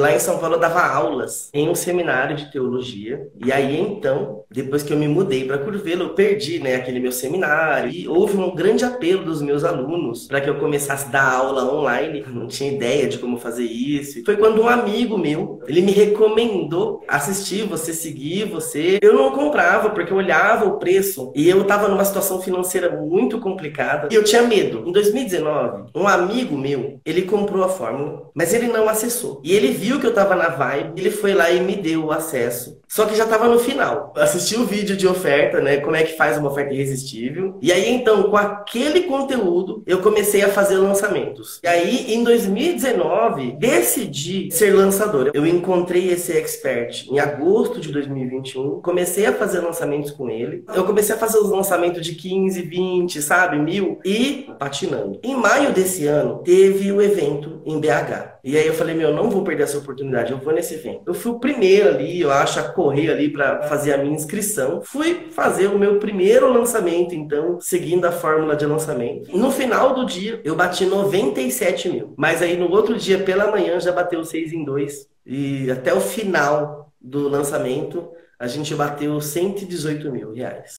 Lá em São Paulo eu dava aulas em um seminário de teologia. E aí então, depois que eu me mudei para Curvelo, eu perdi, né, aquele meu seminário. E houve um grande apelo dos meus alunos para que eu começasse a dar aula online. Eu não tinha ideia de como fazer isso. Foi quando um amigo meu, ele me recomendou assistir você, seguir você. Eu não comprava porque eu olhava o preço e eu estava numa situação financeira muito complicada e eu tinha medo. Em 2019, um amigo meu, ele comprou a fórmula, mas ele não acessou. E ele viu viu que eu tava na vibe, ele foi lá e me deu o acesso. Só que já tava no final. assisti o vídeo de oferta, né? Como é que faz uma oferta irresistível. E aí, então, com aquele conteúdo, eu comecei a fazer lançamentos. E aí, em 2019, decidi ser lançador. Eu encontrei esse expert em agosto de 2021. Comecei a fazer lançamentos com ele. Eu comecei a fazer os lançamentos de 15, 20, sabe? Mil. E patinando. Em maio desse ano, teve o evento em BH. E aí eu falei, meu, não vou perder oportunidade, eu vou nesse evento. Eu fui o primeiro ali, eu acho, a correr ali para fazer a minha inscrição. Fui fazer o meu primeiro lançamento, então, seguindo a fórmula de lançamento. No final do dia, eu bati 97 mil. Mas aí no outro dia, pela manhã, já bateu 6 em 2. E até o final do lançamento, a gente bateu 118 mil reais.